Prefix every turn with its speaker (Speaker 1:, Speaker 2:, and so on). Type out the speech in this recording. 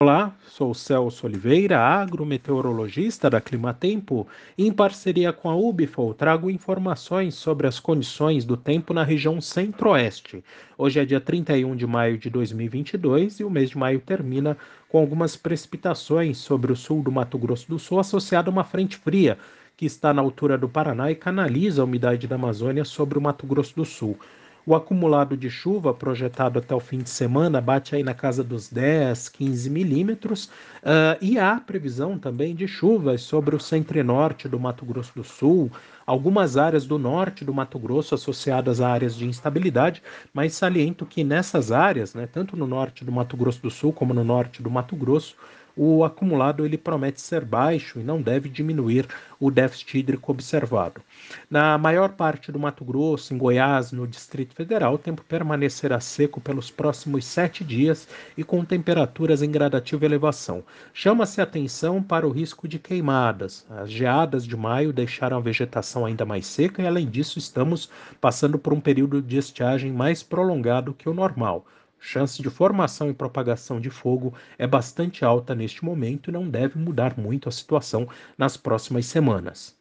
Speaker 1: Olá, sou Celso Oliveira, agrometeorologista da Climatempo, em parceria com a Ubifol trago informações sobre as condições do tempo na região centro-oeste. Hoje é dia 31 de maio de 2022 e o mês de maio termina com algumas precipitações sobre o sul do Mato Grosso do Sul associado a uma frente fria que está na altura do Paraná e canaliza a umidade da Amazônia sobre o Mato Grosso do Sul. O acumulado de chuva projetado até o fim de semana bate aí na casa dos 10, 15 milímetros, uh, e há previsão também de chuvas sobre o centro e norte do Mato Grosso do Sul, algumas áreas do norte do Mato Grosso associadas a áreas de instabilidade, mas saliento que nessas áreas, né, tanto no norte do Mato Grosso do Sul como no norte do Mato Grosso, o acumulado ele promete ser baixo e não deve diminuir o déficit hídrico observado. Na maior parte do Mato Grosso, em Goiás, no Distrito Federal, o tempo permanecerá seco pelos próximos sete dias e com temperaturas em gradativa elevação. Chama-se atenção para o risco de queimadas. As geadas de maio deixaram a vegetação ainda mais seca e, além disso, estamos passando por um período de estiagem mais prolongado que o normal chance de formação e propagação de fogo é bastante alta neste momento e não deve mudar muito a situação nas próximas semanas.